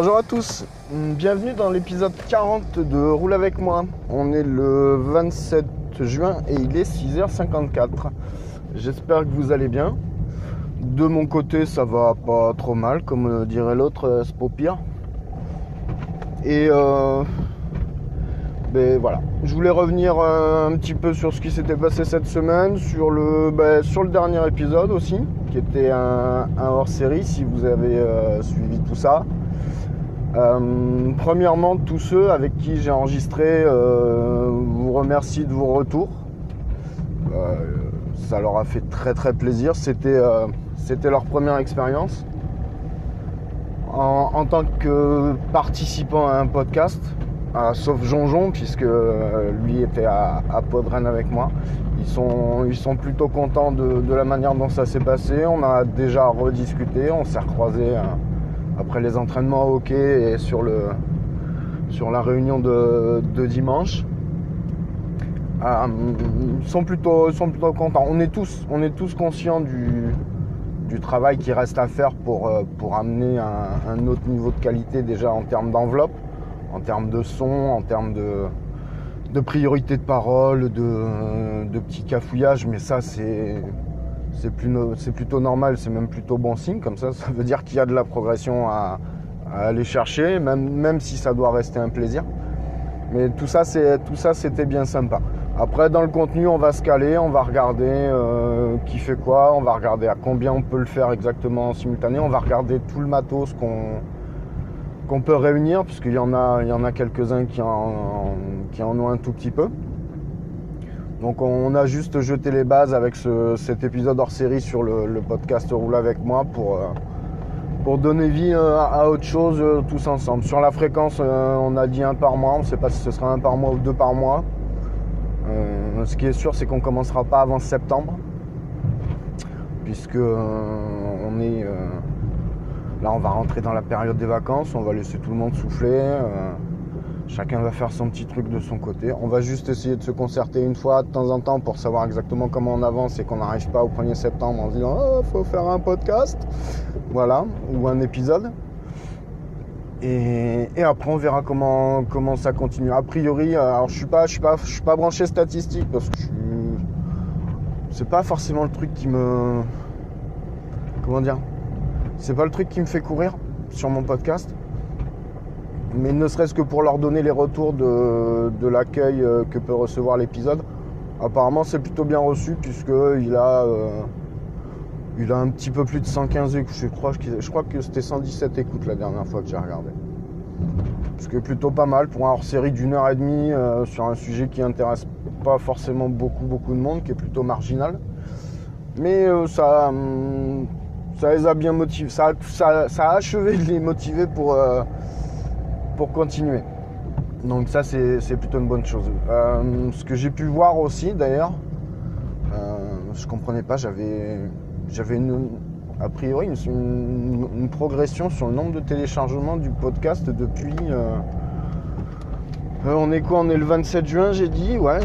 Bonjour à tous, bienvenue dans l'épisode 40 de Roule avec moi. On est le 27 juin et il est 6h54. J'espère que vous allez bien. De mon côté, ça va pas trop mal, comme dirait l'autre, c'est pas pire. Et euh, ben voilà, je voulais revenir euh, un petit peu sur ce qui s'était passé cette semaine, sur le, ben, sur le dernier épisode aussi, qui était un, hors-série, si vous avez euh, suivi tout ça. Euh, premièrement, tous ceux avec qui j'ai enregistré euh, vous remercie de vos retours. Euh, ça leur a fait très très plaisir. C'était leur première expérience en, en, tant que participant à un podcast, sauf Jonjon puisque lui était à, à Podren avec moi. Ils sont, ils sont plutôt contents de, de la manière dont ça s'est passé. On a déjà rediscuté, on s'est recroisé après les entraînements au hockey et sur, le, sur la réunion de, de dimanche. Euh, sont, plutôt, sont plutôt contents. On est tous, on est tous conscients du, du travail qui reste à faire pour, euh, pour amener un, un autre niveau de qualité déjà en termes d'enveloppe, en termes de son, en termes de, de priorité de parole, de, de petits cafouillages, mais ça c'est c'est plutôt normal, c'est même plutôt bon signe, comme ça, ça veut dire qu'il y a de la progression à, aller chercher, même, même, si ça doit rester un plaisir. Mais tout ça, c'était bien sympa. Après, dans le contenu, on va se caler, on va regarder euh, qui fait quoi, on va regarder à combien on peut le faire exactement en simultané, on va regarder tout le matos qu'on qu'on peut réunir, puisqu'il y en a, il y en a quelques-uns qui en, qui en ont un tout petit peu. Donc on a juste jeté les bases avec ce, cet épisode hors série sur le, podcast Roule avec moi pour, euh, donner vie euh, à autre chose euh, tous ensemble. Sur la fréquence, on a dit un par mois, on ne sait pas si ce sera un par mois ou deux par mois. ce qui est sûr, c'est qu'on ne commencera pas avant septembre, puisque on est là, on va rentrer dans la période des vacances, on va laisser tout le monde souffler. Chacun va faire son petit truc de son côté. On va juste essayer de se concerter une fois de temps en temps pour savoir exactement comment on avance et qu'on n'arrive pas au 1er septembre en se disant oh, faut faire un podcast, voilà, ou un épisode. Et, après on verra comment, ça continue. A priori, alors je suis pas, suis pas, suis pas branché statistique parce que c'est pas forcément le truc qui me, comment dire, c'est pas le truc qui me fait courir sur mon podcast mais ne serait-ce que pour leur donner les retours de, de l'accueil euh, que peut recevoir l'épisode. Apparemment, c'est plutôt bien reçu puisqu'il a, euh, il a un petit peu plus de 115 écoutes. Je crois, je crois que c'était 117 écoutes la dernière fois que j'ai regardé. Ce qui est plutôt pas mal pour un hors-série d'une heure et demie euh, sur un sujet qui intéresse pas forcément beaucoup beaucoup de monde, qui est plutôt marginal. Mais ça, hum, ça les a bien motivés. Ça, ça, ça, a achevé de les motiver pour pour continuer. Donc ça c'est plutôt une bonne chose. Euh, ce que j'ai pu voir aussi d'ailleurs, euh, je comprenais pas, j'avais une a priori une, progression sur le nombre de téléchargements du podcast depuis. euh, on est quoi On est le 27 juin, j'ai dit, ouais,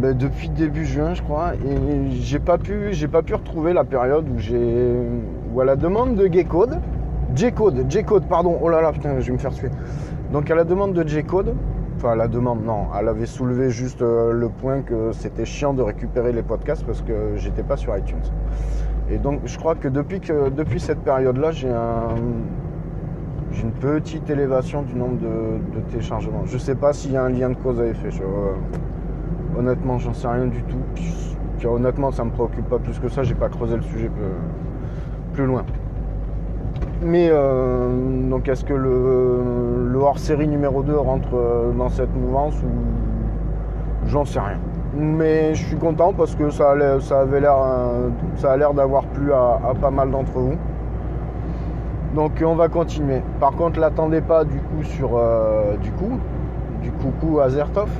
ben, depuis début juin, je crois, et j'ai pas pu, j'ai pas pu retrouver la période où j'ai, où à la demande de G-Code, J-Code, J-Code, pardon, oh là là, putain, je vais me faire tuer. Donc à la demande de J-Code, enfin à la demande, non, elle avait soulevé juste euh, le point que c'était chiant de récupérer les podcasts parce que j'étais pas sur iTunes. Et donc je crois que depuis que depuis cette période-là, j'ai un j'ai une petite élévation du nombre de, téléchargements. Je sais pas s'il y a un lien de cause à effet. Honnêtement, j'en sais rien du tout. Puis, honnêtement, ça me préoccupe pas plus que ça. J'ai pas creusé le sujet plus loin. Mais euh, donc, est-ce que le, hors-série numéro 2 rentre euh, dans cette mouvance ou j'en sais rien. Mais je suis content parce que ça, avait l'air, euh, ça a l'air d'avoir plu à, pas mal d'entre vous. Donc on va continuer. Par contre, l'attendez pas du coup sur du coup, du coucou à Zertov.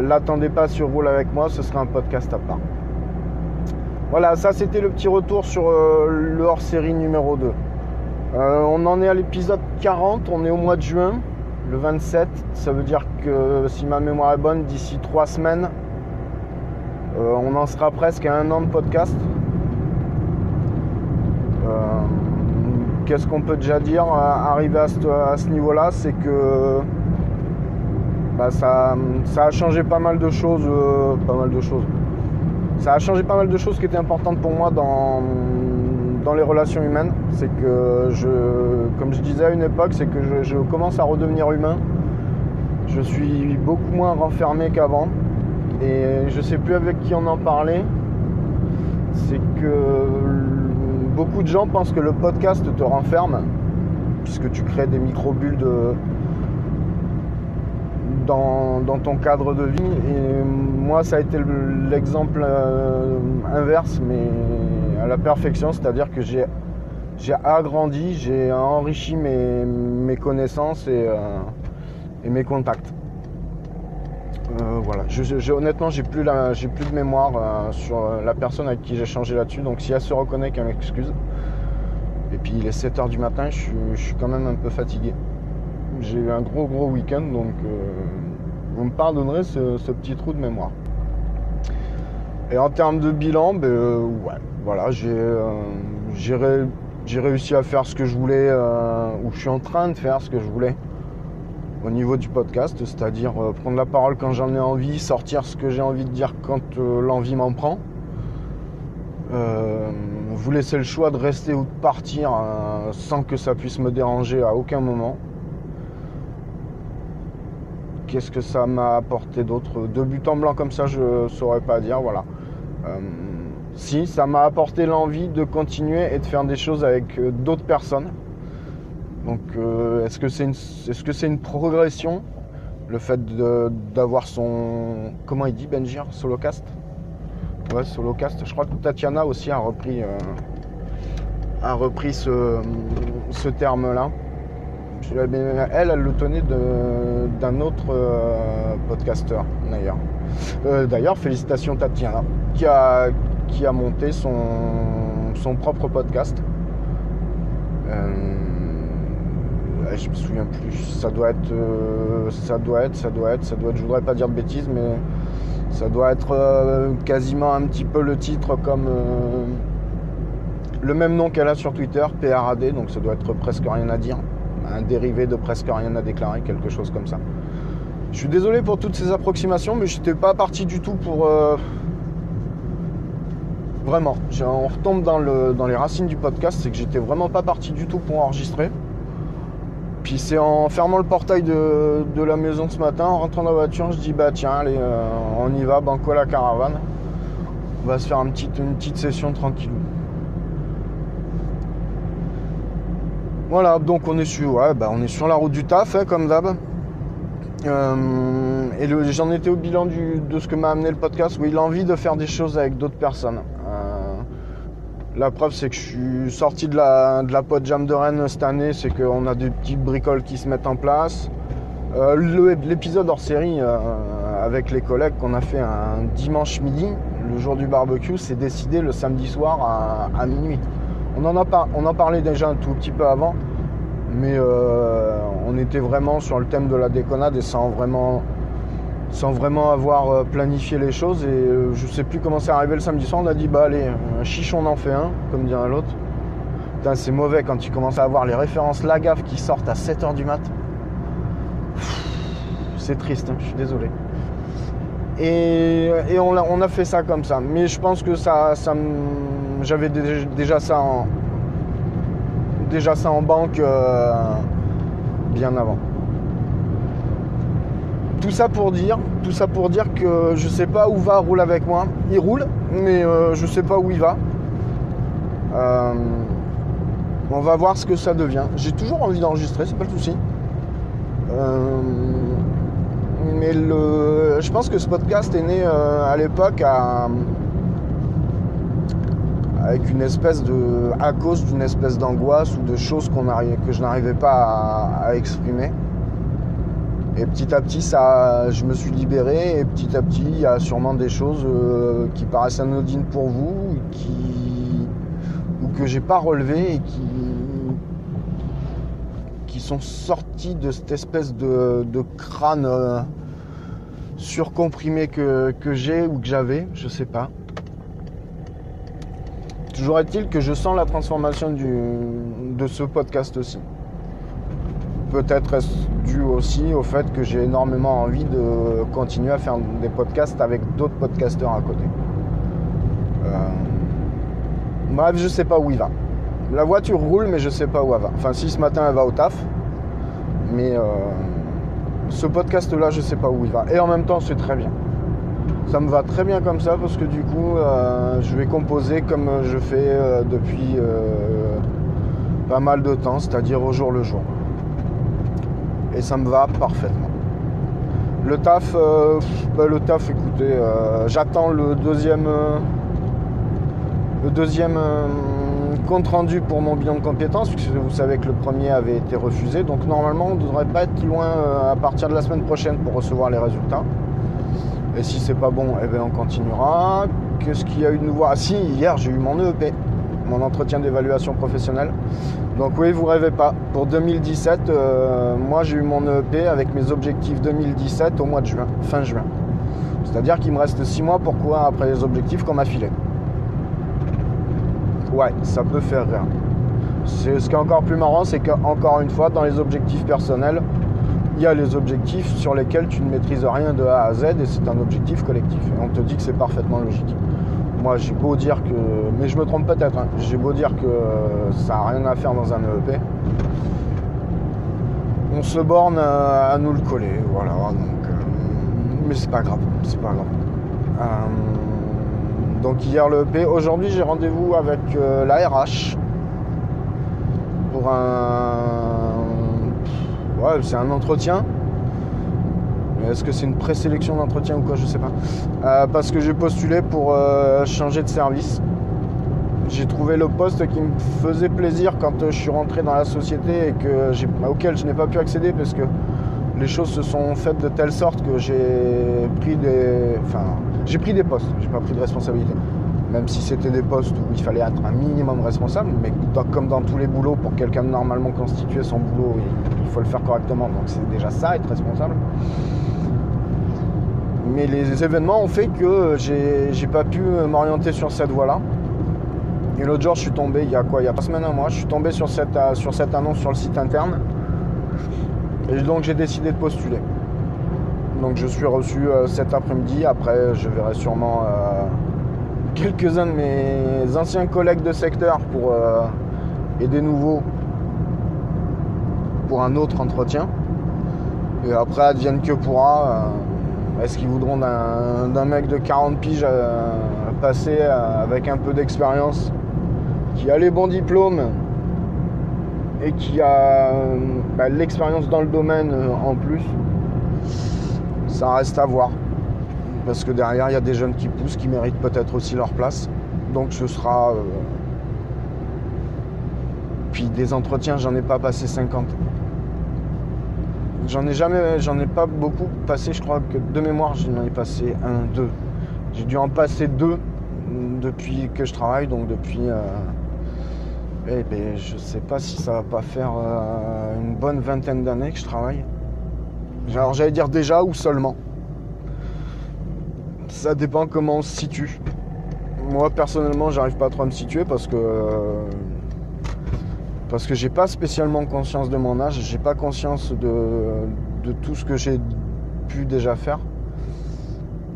L'attendez pas sur Roule avec moi, ce sera un podcast à part. Voilà, ça c'était le petit retour sur le hors-série numéro 2. Euh, on en est à l'épisode 40, on est au mois de juin, le 27. Ça veut dire que si ma mémoire est bonne, d'ici trois semaines, euh, on en sera presque à un an de podcast. Euh, Qu'est-ce qu'on peut déjà dire arrivé à ce, à ce niveau-là C'est que bah, ça, a changé pas mal de choses. pas mal de choses. Ça a changé pas mal de choses qui étaient importantes pour moi dans, dans les relations humaines. C'est que je, comme je disais à une époque, c'est que je, commence à redevenir humain. Je suis beaucoup moins renfermé qu'avant. Et je sais plus avec qui on en parlait. C'est que beaucoup de gens pensent que le podcast te renferme, puisque tu crées des micro-bulles dans, ton cadre de vie. Et moi, ça a été le- l'exemple euh, inverse, mais la perfection, c'est-à-dire que j'ai agrandi, j'ai enrichi mes, connaissances et, euh, et mes contacts. Euh, voilà, je, honnêtement, j'ai plus, de mémoire euh, sur la personne avec qui j'ai changé là-dessus. Donc, si elle se reconnaît, qu'elle m'excuse. Et puis, il est 7h du matin, je suis, quand même un peu fatigué. J'ai eu un gros, gros week-end, donc vous me pardonnerez ce petit trou de mémoire. Et en termes de bilan, ben, euh, voilà, j'ai, euh, j'ai, ré- j'ai réussi à faire ce que je voulais, euh, ou je suis en train de faire ce que je voulais au niveau du podcast, c'est-à-dire prendre la parole quand j'en ai envie, sortir ce que j'ai envie de dire quand l'envie m'en prend. Vous laisser le choix de rester ou de partir sans que ça puisse me déranger à aucun moment. Qu'est-ce que ça m'a apporté d'autre? De but en blanc comme ça, je saurais pas dire, voilà. Euh, si, ça m'a apporté l'envie de continuer et de faire des choses avec euh, d'autres personnes. Donc, euh, est-ce que c'est une, progression Le fait d'avoir son. Comment il dit Benjir Solocast? Ouais, Solocast. Je crois que Tatiana aussi a repris, ce terme-là. Elle, elle le tenait d'un autre euh, podcasteur, d'ailleurs. Euh, d'ailleurs, félicitations Tatiana, qui a, qui a monté son, son propre podcast. Euh, je me souviens plus. Ça doit être, euh, ça doit être, ça doit être, ça doit être. Je voudrais pas dire de bêtises, mais ça doit être euh, quasiment un petit peu le titre comme le même nom qu'elle a sur Twitter, PRAD. Donc ça doit être presque rien à dire, un dérivé de presque rien à déclarer, quelque chose comme ça. Je suis désolé pour toutes ces approximations, mais j'étais pas parti du tout pour. euh, Vraiment, on retombe dans, le, dans les racines du podcast, c'est que j'étais vraiment pas parti du tout pour enregistrer. Puis c'est en fermant le portail de, la maison ce matin, en rentrant dans la voiture, je dis bah tiens, allez, euh, on y va, banco la caravane. On va se faire une petite session tranquillou. Voilà, donc on est sur, ouais, bah, on est sur la route du taf, hein, comme d'hab. Euh, et j'en étais au bilan de ce que m'a amené le podcast. Oui, l'envie de faire des choses avec d'autres personnes. Euh, la preuve, c'est que je suis sorti de la, de la jam de Rennes cette année. C'est qu'on a des petites bricoles qui se mettent en place. Euh, L'épisode hors série avec les collègues qu'on a fait un dimanche midi, le jour du barbecue, c'est décidé le samedi soir à minuit. On en, a parlait déjà un tout petit peu avant, mais euh, on était vraiment sur le thème de la déconnade et sans vraiment, sans vraiment avoir euh, planifié les choses. Et euh, je sais plus comment c'est arrivé le samedi soir. On a dit bah allez, un chichon on en fait un, comme dirait l'autre. Putain, c'est mauvais quand tu commences à avoir les références Lagaffe qui sortent à 7h du mat. C'est triste, hein, je suis désolé. Et, on, a, on a fait ça comme ça. Mais je pense que ça, j'avais dé- déjà ça en, déjà ça en banque euh, bien avant. Tout ça pour dire, tout ça pour dire que je sais pas où va roule avec moi. Il roule, mais euh, je sais pas où il va. Euh, on va voir ce que ça devient. J'ai toujours envie d'enregistrer, c'est pas le souci. Euh, mais le, je pense que ce podcast est né euh, à l'époque à- avec une espèce de, à cause d'une espèce d'angoisse ou de choses que je n'arrivais pas à, exprimer. Et petit à petit, ça, je me suis libéré. Et petit à petit, il y a sûrement des choses euh, qui paraissent anodines pour vous, qui, ou que j'ai pas relevées et qui sont sortis de cette espèce de, crâne euh, surcomprimé que, que j'ai ou que j'avais, je sais pas. Toujours est-il que je sens la transformation du, de ce podcast aussi. Peut-être est-ce dû aussi au fait que j'ai énormément envie de continuer à faire des podcasts avec d'autres podcasteurs à côté. Euh, Bref, je sais pas où il va. La voiture roule, mais je sais pas où elle va. Enfin, si ce matin elle va au taf, mais euh, ce podcast-là, je sais pas où il va. Et en même temps, c'est très bien. Ça me va très bien comme ça parce que du coup, euh, je vais composer comme je fais euh, depuis pas mal de temps, c'est-à-dire au jour le jour. Et ça me va parfaitement. Le taf, bah, le taf, écoutez, j'attends le deuxième, le deuxième compte rendu pour mon bilan de compétences, puisque vous savez que le premier avait été refusé. Donc normalement, on ne devrait pas être loin euh, à partir de la semaine prochaine pour recevoir les résultats. Et si c'est pas bon, eh ben on continuera. Qu'est-ce qu'il y a eu de nouveau? Ah si, hier j'ai eu mon EEP, mon entretien d'évaluation professionnelle. Donc oui, vous rêvez pas. Pour 2017, euh, moi j'ai eu mon EEP avec mes objectifs 2017 au mois de juin, fin juin. C'est-à-dire qu'il me reste 6 mois pour courir après les objectifs qu'on m'a filés. Ouais, ça peut faire rire. Ce qui est encore plus marrant, c'est qu'encore une fois, dans les objectifs personnels, il y a les objectifs sur lesquels tu ne maîtrises rien de A à Z et c'est un objectif collectif. Et on te dit que c'est parfaitement logique. Moi, j'ai beau dire que. Mais je me trompe peut-être, hein. j'ai beau dire que ça n'a rien à faire dans un EEP. On se borne à, à nous le coller, voilà. Donc, euh, mais c'est pas grave, c'est pas grave. Euh, donc hier le EP. Aujourd'hui j'ai rendez-vous avec euh, la RH pour un. Ouais, c'est un entretien. Est-ce que c'est une présélection d'entretien ou quoi Je sais pas. Euh, parce que j'ai postulé pour euh, changer de service. J'ai trouvé le poste qui me faisait plaisir quand euh, je suis rentré dans la société et que j'ai- auquel je n'ai pas pu accéder parce que les choses se sont faites de telle sorte que j'ai pris des. Enfin, j'ai pris des postes, j'ai pas pris de responsabilité. Même si c'était des postes où il fallait être un minimum responsable, mais comme dans tous les boulots, pour quelqu'un de normalement constitué, son boulot, il, faut le faire correctement. Donc c'est déjà ça, être responsable. Mais les événements ont fait que j'ai pas pu m'orienter sur cette voie-là. Et l'autre jour, je suis tombé, il y a quoi Il y a pas semaine, un mois, je suis tombé sur cette annonce sur le site interne. Et donc j'ai décidé de postuler. Donc je suis reçu euh, cet après-midi. Après, je verrai sûrement euh, quelques-uns de mes anciens collègues de secteur pour euh, et des nouveaux pour un autre entretien. Et après, advienne que pourra. euh, Est-ce qu'ils voudront d'un mec de 40 piges euh, passer euh, avec un peu d'expérience, qui a les bons diplômes et qui a euh, bah, l'expérience dans le domaine euh, en plus? Ça reste à voir. Parce que derrière, il y a des jeunes qui poussent, qui méritent peut-être aussi leur place. Donc ce sera... euh, Puis des entretiens, j'en ai pas passé 50. J'en ai jamais, j'en ai pas beaucoup passé. Je crois que de mémoire, j'en ai passé un, deux. J'ai dû en passer deux depuis que je travaille, donc depuis. Euh, eh ben, je sais pas si ça va pas faire euh, une bonne vingtaine d'années que je travaille. Alors j'allais dire déjà ou seulement. Ça dépend comment on se situe. Moi personnellement j'arrive pas trop à me situer parce que parce que j'ai pas spécialement conscience de mon âge, j'ai pas conscience de, de tout ce que j'ai pu déjà faire.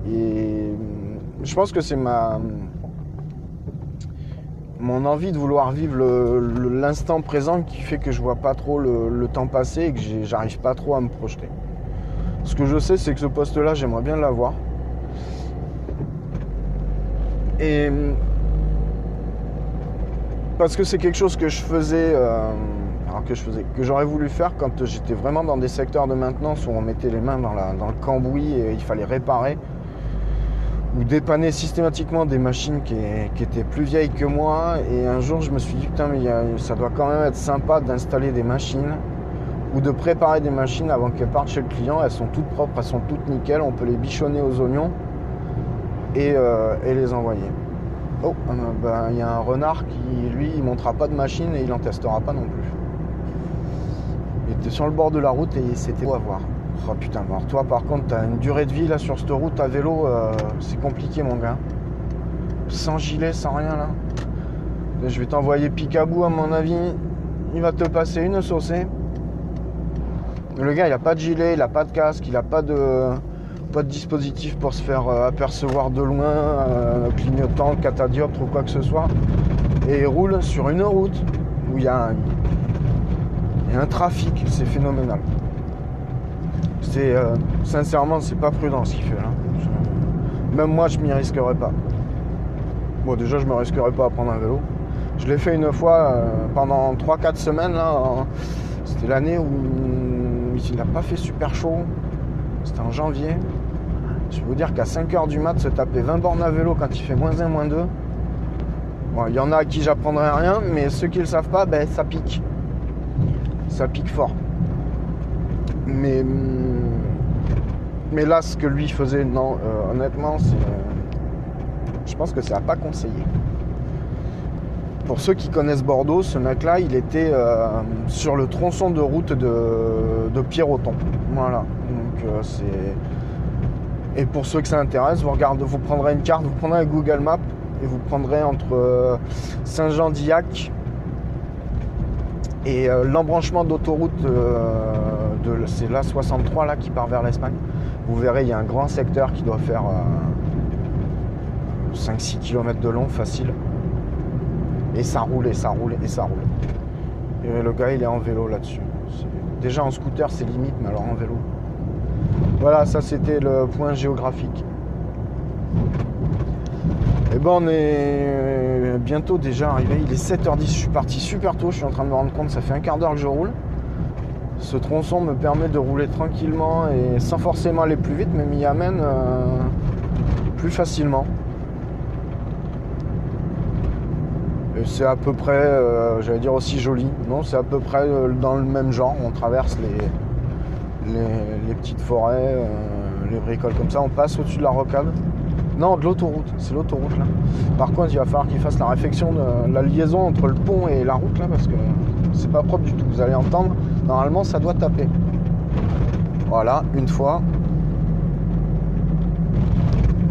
Et je pense que c'est ma mon envie de vouloir vivre l'instant présent qui fait que je vois pas trop le, temps passer et que j'arrive pas trop à me projeter. Ce que je sais, c'est que ce poste-là, j'aimerais bien l'avoir. Et parce que c'est quelque chose que je faisais, euh, que je faisais, que j'aurais voulu faire quand j'étais vraiment dans des secteurs de maintenance où on mettait les mains dans, dans le cambouis et il fallait réparer ou dépanner systématiquement des machines qui, étaient plus vieilles que moi. Et un jour, je me suis dit, putain, mais ça doit quand même être sympa d'installer des machines ou de préparer des machines avant qu'elles partent chez le client. Elles sont toutes propres, elles sont toutes nickel. On peut les bichonner aux oignons et, euh, les envoyer. Oh, euh, ben, il y a un renard qui, lui, il pas de machine et il en testera pas non plus. Il était sur le bord de la route et c'était beau à voir. Oh putain, alors toi par contre, t'as une durée de vie là sur cette route à vélo, euh, c'est compliqué mon gars. Sans gilet, sans rien là. Je vais t'envoyer Picabou à mon avis. Il va te passer une saucée. Le gars, il a pas de gilet, il a pas de casque, il a pas de, pas de dispositif pour se faire euh, apercevoir de loin, euh, clignotant, catadioptre ou quoi que ce soit. Et il roule sur une route où il y a un trafic, c'est phénoménal. C'est euh, sincèrement, c'est pas prudent ce qu'il fait là. même moi, je m'y risquerais pas. Bon, déjà, je me risquerais pas à prendre un vélo. Je l'ai fait une fois pendant 3-4 semaines là. C'était l'année où il n'a pas fait super chaud. C'était en janvier. Je peux vous dire qu'à 5h du mat, se taper 20 bornes à vélo quand il fait moins 1, moins 2. Bon, il y en a à qui j'apprendrai rien, mais ceux qui ne le savent pas, ben, ça pique. Ça pique fort. Mais, mais là, ce que lui faisait, non, euh, honnêtement, c'est, je pense que ça n'a pas conseillé. Pour ceux qui connaissent Bordeaux, ce mec-là, il était euh, sur le tronçon de route de, de Pierroton. Voilà. Donc euh, c'est. Et pour ceux que ça intéresse, vous regardez, vous prendrez une carte, vous prendrez un Google Maps et vous prendrez entre Saint-Jean-d'Illac et l'embranchement d'autoroute c'est la 63 là qui part vers l'Espagne. Vous verrez, il y a un grand secteur qui doit faire 5-6 euh, km de long, facile. Et ça roule, et ça roule, et ça roule. Et le gars, il est en vélo là-dessus. Déjà en scooter, c'est limite, mais alors en vélo. Voilà, ça c'était le point géographique. Et eh ben on est bientôt déjà arrivé. Il est 7h10, je suis parti super tôt, je suis en train de me rendre compte, ça fait un quart d'heure que je roule. Ce tronçon me permet de rouler tranquillement et sans forcément aller plus vite, mais m'y amène euh, plus facilement. Et c'est à peu près, euh, j'allais dire aussi joli. Non, c'est à peu près euh, dans le même genre. On traverse les, les, petites forêts, les bricoles comme ça. On passe au-dessus de la rocade. Non, de l'autoroute. C'est l'autoroute là. Par contre, il va falloir qu'il fasse la réflexion de la liaison entre le pont et la route là parce que c'est pas propre du tout. Vous allez entendre Normalement, ça doit taper. Voilà, une fois.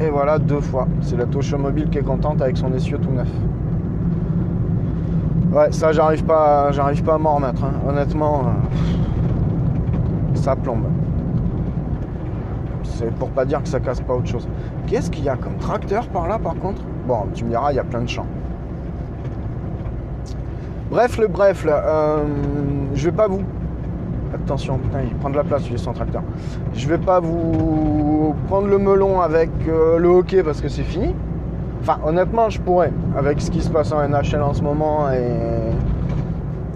Et voilà, deux fois. C'est la touche mobile qui est contente avec son essieu tout neuf. Ouais, ça, j'arrive pas, j'arrive pas à m'en remettre. Hein. Honnêtement, euh, ça plombe. C'est pour pas dire que ça casse pas autre chose. Qu'est-ce qu'il y a comme tracteur par là, par contre? Bon, tu me diras, il y a plein de champs. Bref, le bref, euh, je vais pas vous Attention, putain, il prend de la place, il est son tracteur. Je vais pas vous prendre le melon avec euh, le hockey parce que c'est fini. Enfin, honnêtement, je pourrais. Avec ce qui se passe en NHL en ce moment et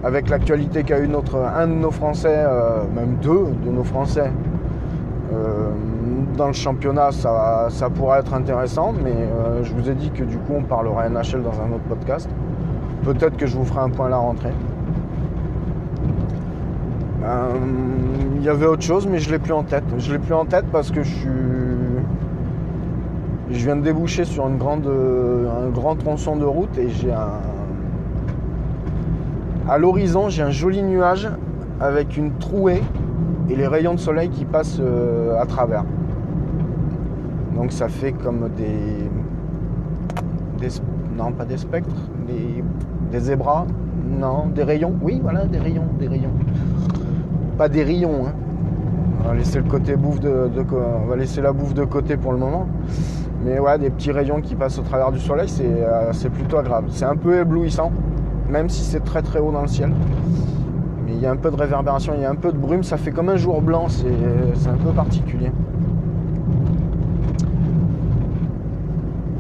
avec l'actualité qu'a eu notre, un de nos Français, euh, même deux de nos Français, euh, dans le championnat, ça, ça, pourrait être intéressant. Mais je vous ai dit que du coup, on parlera NHL dans un autre podcast. Peut-être que je vous ferai un point à la rentrée. Euh, Il y avait autre chose, mais je l'ai plus en tête. Je l'ai plus en tête parce que je suis. Je viens de déboucher sur une grande, un grand tronçon de route et j'ai un. À l'horizon, j'ai un joli nuage avec une trouée et les rayons de soleil qui passent euh, à travers. Donc ça fait comme des. non, pas des spectres, des, des zébras. Non, des rayons. Oui, voilà, des rayons, des rayons. Pas des rayons. Hein. On va laisser le côté bouffe de, on va laisser la bouffe de côté pour le moment. Mais ouais, des petits rayons qui passent au travers du soleil, c'est euh, c'est plutôt agréable. C'est un peu éblouissant, même si c'est très très haut dans le ciel. Mais il y a un peu de réverbération, il y a un peu de brume, ça fait comme un jour blanc, c'est un peu particulier.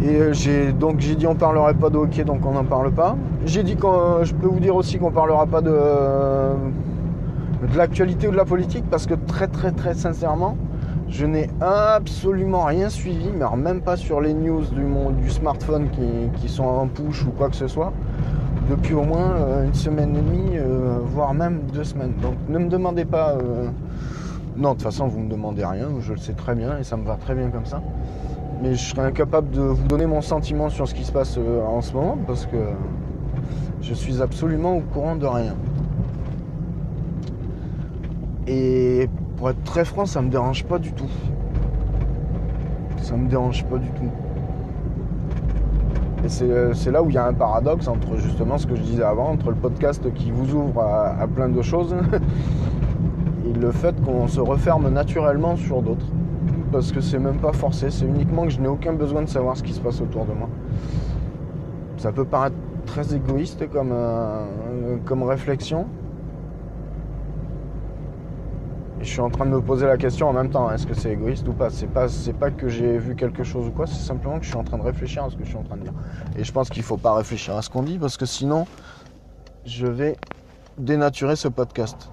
Et euh, j'ai donc j'ai dit on parlerait pas de hockey, donc on n'en parle pas. J'ai dit qu'on, je peux vous dire aussi qu'on parlera pas de de l'actualité ou de la politique parce que très très très sincèrement, je n'ai absolument rien suivi, mais alors même pas sur les news du, monde, du smartphone qui, qui sont en push ou quoi que ce soit, depuis au moins euh, une semaine et demie, euh, voire même deux semaines. Donc ne me demandez pas. euh, Non, de toute façon, vous me demandez rien, je le sais très bien et ça me va très bien comme ça. Mais je serais incapable de vous donner mon sentiment sur ce qui se passe en ce moment parce que je suis absolument au courant de rien. Et pour être très franc, ça me dérange pas du tout. Ça me dérange pas du tout. Et c'est c'est là où il y a un paradoxe entre justement ce que je disais avant, entre le podcast qui vous ouvre à, à plein de choses et le fait qu'on se referme naturellement sur d'autres. Parce que c'est même pas forcé, c'est uniquement que je n'ai aucun besoin de savoir ce qui se passe autour de moi. Ça peut paraître très égoïste comme, euh, comme réflexion. Je suis en train de me poser la question en même temps, est-ce que c'est égoïste ou pas? C'est pas, c'est pas que j'ai vu quelque chose ou quoi, c'est simplement que je suis en train de réfléchir à ce que je suis en train de dire. Et je pense qu'il faut pas réfléchir à ce qu'on dit parce que sinon, je vais dénaturer ce podcast.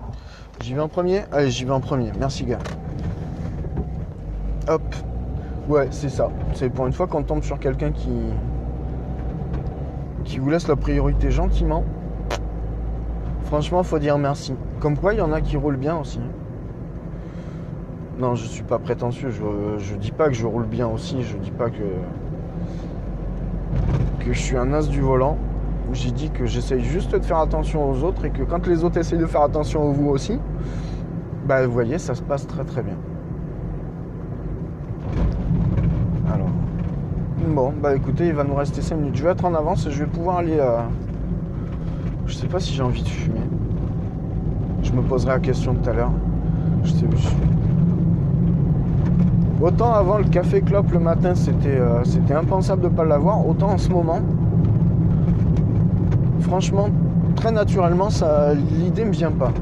J'y vais en premier? Allez, j'y vais en premier. Merci, gars. Hop. Ouais, c'est ça. C'est pour une fois qu'on tombe sur quelqu'un qui. qui vous laisse la priorité gentiment. Franchement, faut dire merci. Comme quoi, il y en a qui roulent bien aussi. Non, je suis pas prétentieux. Je, je dis pas que je roule bien aussi. Je dis pas que. que je suis un as du volant. J'ai dit que j'essaye juste de faire attention aux autres et que quand les autres essayent de faire attention à vous aussi, bah vous voyez, ça se passe très très bien. Alors. Bon, bah écoutez, il va nous rester 5 minutes. Je vais être en avance et je vais pouvoir aller. euh, Je sais pas si j'ai envie de fumer. Je me poserai la question tout à l'heure. Je sais je- Autant avant le café clope le matin c'était euh, impensable de ne pas l'avoir, autant en ce moment, franchement, très naturellement, ça l'idée me vient pas.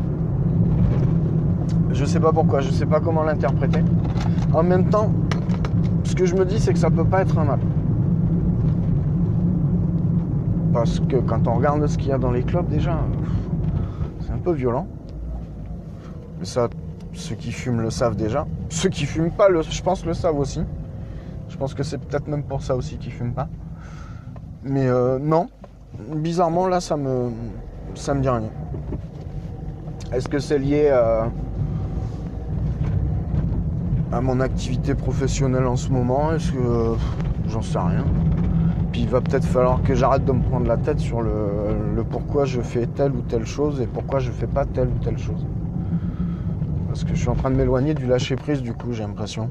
Je sais pas pourquoi, je sais pas comment l'interpréter. En même temps, ce que je me dis c'est que ça peut pas être un mal. Parce que quand on regarde ce qu'il y a dans les clubs déjà, c'est un peu violent. Mais ça, ceux qui fument le savent déjà. Ceux qui fument pas, je pense, le savent aussi. Je pense que c'est peut-être même pour ça aussi qu'ils fument pas. Mais euh, non, bizarrement là, ça me, ça me dit rien. Est-ce que c'est lié à, mon activité professionnelle en ce moment? Est-ce que j'en sais rien Puis il va peut-être falloir que j'arrête de me prendre la tête sur le, le pourquoi je fais telle ou telle chose et pourquoi je fais pas telle ou telle chose. Parce que je suis en train de m'éloigner du lâcher prise du coup, j'ai l'impression.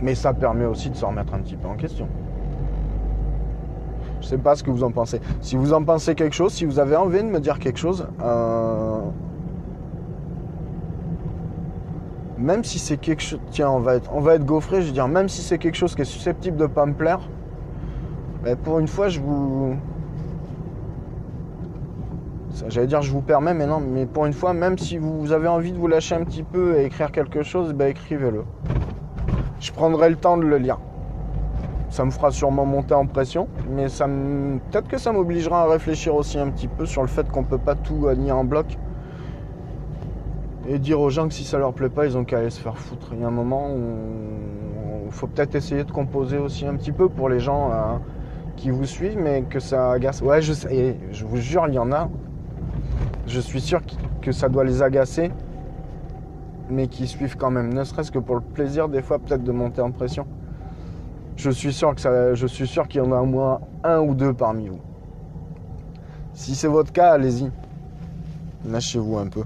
Mais ça permet aussi de se remettre un petit peu en question. Je sais pas ce que vous en pensez. Si vous en pensez quelque chose, si vous avez envie de me dire quelque chose, euh, même si c'est quelque chose, tiens, on va être, on va être gaufré, je veux dire, même si c'est quelque chose qui est susceptible de pas me plaire, ben, pour une fois, je vous, J'allais dire je vous permets, mais non, mais pour une fois, même si vous avez envie de vous lâcher un petit peu et écrire quelque chose, ben écrivez-le. Je prendrai le temps de le lire. Ça me fera sûrement monter en pression, mais ça me... peut-être que ça m'obligera à réfléchir aussi un petit peu sur le fait qu'on peut pas tout aligner en bloc. Et dire aux gens que si ça leur plaît pas, ils ont qu'à aller se faire foutre. Il y a un moment où il faut peut-être essayer de composer aussi un petit peu pour les gens euh, qui vous suivent, mais que ça agace. Ouais, je sais, je vous jure, il y en a. Je suis sûr que ça doit les agacer, mais qu'ils suivent quand même, ne serait-ce que pour le plaisir des fois peut-être de monter en pression. Je suis sûr qu'il y en a au moins un ou deux parmi vous. Si c'est votre cas, allez-y. Lâchez-vous un peu.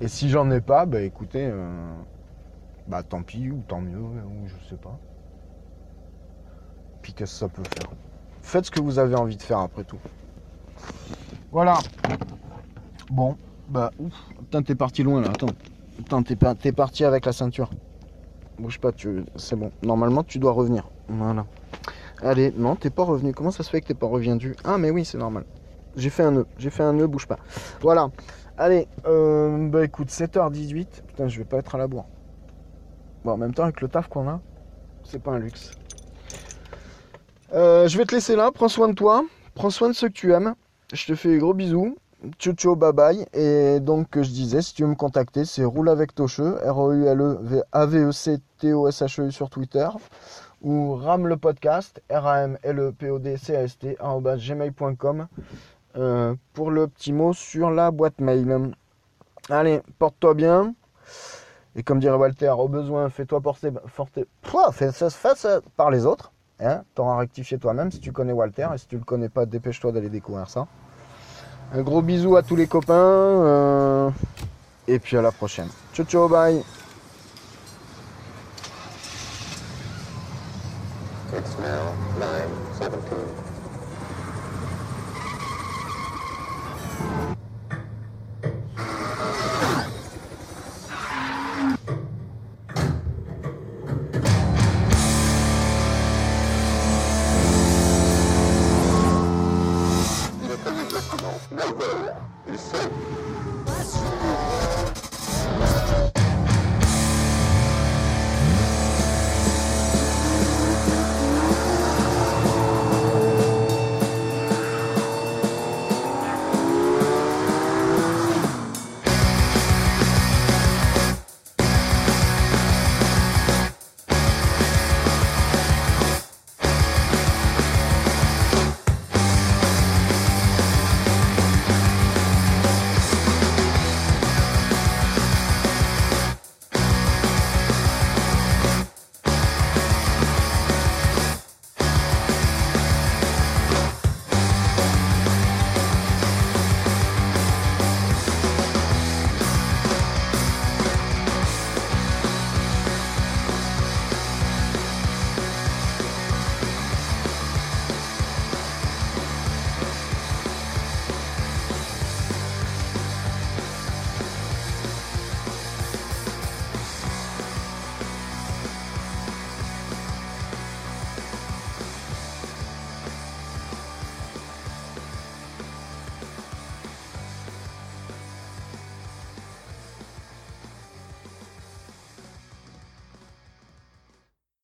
Et si j'en ai pas, bah écoutez, euh, bah tant pis ou tant mieux, ou je sais pas. Puis qu'est-ce que ça peut faire? Faites ce que vous avez envie de faire après tout. Voilà. Bon, bah ouf. Putain, t'es parti loin là, attends. Putain, t'es, parti avec la ceinture. Bouge pas, tu... c'est bon. Normalement, tu dois revenir. Voilà. Allez, non, t'es pas revenu. Comment ça se fait que t'es pas revenu Ah, mais oui, c'est normal. J'ai fait un nœud. J'ai fait un nœud, bouge pas. Voilà. Allez, euh, bah écoute, 7h18. Putain, je vais pas être à la bourre. Bon, en même temps, avec le taf qu'on a, c'est pas un luxe. Euh, je vais te laisser là. Prends soin de toi. Prends soin de ceux que tu aimes. Je te fais gros bisous. Ciao, ciao, bye bye. Et donc, je disais, si tu veux me contacter, c'est roule avec Tocheux, R-O-U-L-E-A-V-E-C-T-O-S-H-E E sur Twitter, ou ram le podcast, R-A-M-L-E-P-O-D-C-A-S-T, gmail.com, euh, pour le petit mot sur la boîte mail. Allez, porte-toi bien. Et comme dirait Walter, au besoin, fais-toi porter, fais ça par les autres. Hein T'auras rectifié toi-même si tu connais Walter et si tu ne le connais pas, dépêche-toi d'aller découvrir ça. Un gros bisou à tous les copains euh, et puis à la prochaine. Ciao ciao bye.